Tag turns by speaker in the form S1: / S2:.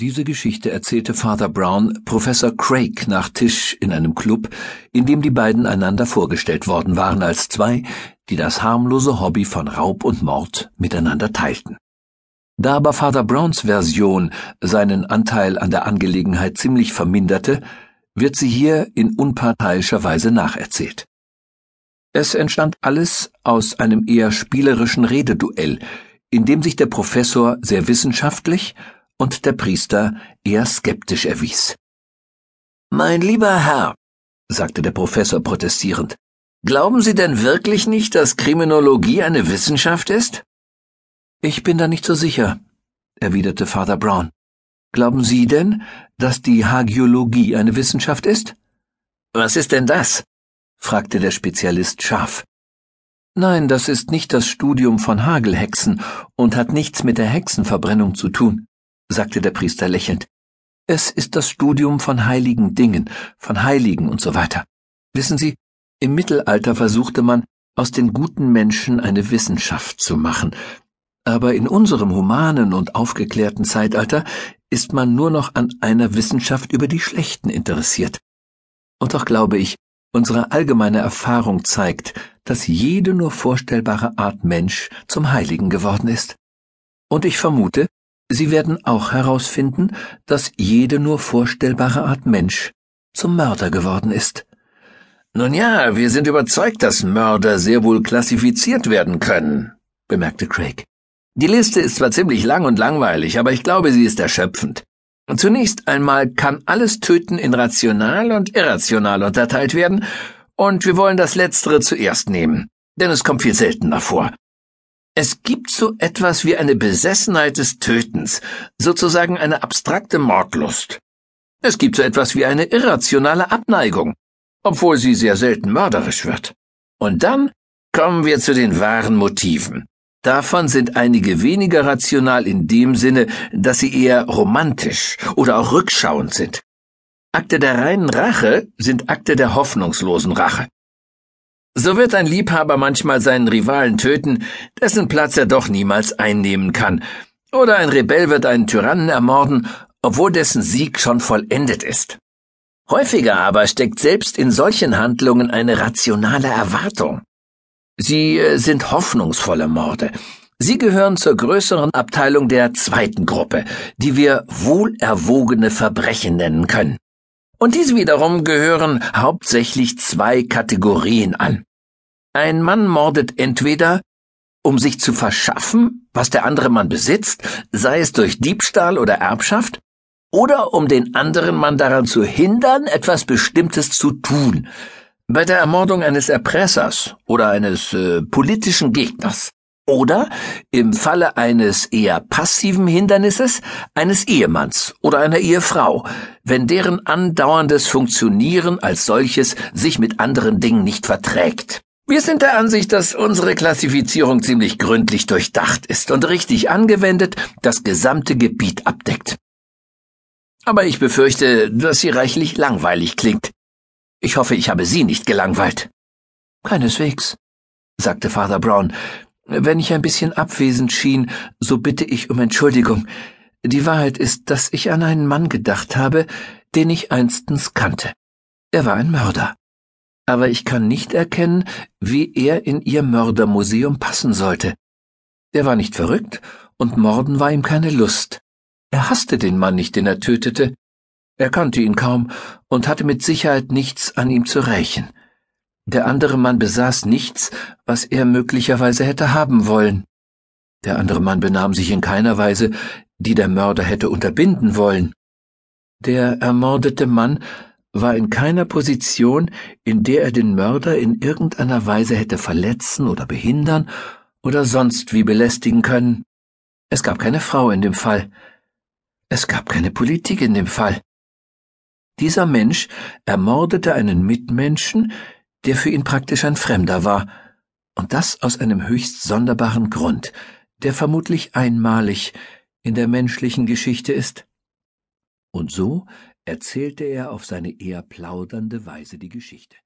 S1: Diese Geschichte erzählte Father Brown Professor Craig nach Tisch in einem Club, in dem die beiden einander vorgestellt worden waren als zwei, die das harmlose Hobby von Raub und Mord miteinander teilten. Da aber Father Browns Version seinen Anteil an der Angelegenheit ziemlich verminderte, wird sie hier in unparteiischer Weise nacherzählt. Es entstand alles aus einem eher spielerischen Rededuell, in dem sich der Professor sehr wissenschaftlich und der Priester eher skeptisch erwies.
S2: Mein lieber Herr, sagte der Professor protestierend, glauben Sie denn wirklich nicht, dass Kriminologie eine Wissenschaft ist?
S1: Ich bin da nicht so sicher, erwiderte Father Brown. Glauben Sie denn, dass die Hagiologie eine Wissenschaft ist?
S2: Was ist denn das?
S1: fragte der Spezialist scharf. Nein, das ist nicht das Studium von Hagelhexen und hat nichts mit der Hexenverbrennung zu tun sagte der Priester lächelnd. Es ist das Studium von heiligen Dingen, von Heiligen und so weiter. Wissen Sie, im Mittelalter versuchte man, aus den guten Menschen eine Wissenschaft zu machen, aber in unserem humanen und aufgeklärten Zeitalter ist man nur noch an einer Wissenschaft über die Schlechten interessiert. Und doch glaube ich, unsere allgemeine Erfahrung zeigt, dass jede nur vorstellbare Art Mensch zum Heiligen geworden ist. Und ich vermute, Sie werden auch herausfinden, dass jede nur vorstellbare Art Mensch zum Mörder geworden ist.
S2: Nun ja, wir sind überzeugt, dass Mörder sehr wohl klassifiziert werden können, bemerkte Craig. Die Liste ist zwar ziemlich lang und langweilig, aber ich glaube, sie ist erschöpfend. Zunächst einmal kann alles Töten in rational und irrational unterteilt werden, und wir wollen das Letztere zuerst nehmen, denn es kommt viel seltener vor. Es gibt so etwas wie eine Besessenheit des Tötens, sozusagen eine abstrakte Mordlust. Es gibt so etwas wie eine irrationale Abneigung, obwohl sie sehr selten mörderisch wird. Und dann kommen wir zu den wahren Motiven. Davon sind einige weniger rational in dem Sinne, dass sie eher romantisch oder auch rückschauend sind. Akte der reinen Rache sind Akte der hoffnungslosen Rache. So wird ein Liebhaber manchmal seinen Rivalen töten, dessen Platz er doch niemals einnehmen kann. Oder ein Rebell wird einen Tyrannen ermorden, obwohl dessen Sieg schon vollendet ist. Häufiger aber steckt selbst in solchen Handlungen eine rationale Erwartung. Sie äh, sind hoffnungsvolle Morde. Sie gehören zur größeren Abteilung der zweiten Gruppe, die wir wohlerwogene Verbrechen nennen können. Und diese wiederum gehören hauptsächlich zwei Kategorien an. Ein Mann mordet entweder, um sich zu verschaffen, was der andere Mann besitzt, sei es durch Diebstahl oder Erbschaft, oder um den anderen Mann daran zu hindern, etwas Bestimmtes zu tun. Bei der Ermordung eines Erpressers oder eines äh, politischen Gegners. Oder im Falle eines eher passiven Hindernisses eines Ehemanns oder einer Ehefrau, wenn deren andauerndes Funktionieren als solches sich mit anderen Dingen nicht verträgt. Wir sind der Ansicht, dass unsere Klassifizierung ziemlich gründlich durchdacht ist und richtig angewendet das gesamte Gebiet abdeckt. Aber ich befürchte, dass sie reichlich langweilig klingt. Ich hoffe, ich habe Sie nicht gelangweilt.
S1: Keineswegs, sagte Father Brown. Wenn ich ein bisschen abwesend schien, so bitte ich um Entschuldigung. Die Wahrheit ist, dass ich an einen Mann gedacht habe, den ich einstens kannte. Er war ein Mörder aber ich kann nicht erkennen, wie er in ihr Mördermuseum passen sollte. Er war nicht verrückt, und Morden war ihm keine Lust. Er hasste den Mann nicht, den er tötete. Er kannte ihn kaum und hatte mit Sicherheit nichts an ihm zu rächen. Der andere Mann besaß nichts, was er möglicherweise hätte haben wollen. Der andere Mann benahm sich in keiner Weise, die der Mörder hätte unterbinden wollen. Der ermordete Mann war in keiner Position, in der er den Mörder in irgendeiner Weise hätte verletzen oder behindern oder sonst wie belästigen können. Es gab keine Frau in dem Fall. Es gab keine Politik in dem Fall. Dieser Mensch ermordete einen Mitmenschen, der für ihn praktisch ein Fremder war, und das aus einem höchst sonderbaren Grund, der vermutlich einmalig in der menschlichen Geschichte ist. Und so erzählte er auf seine eher plaudernde Weise die Geschichte.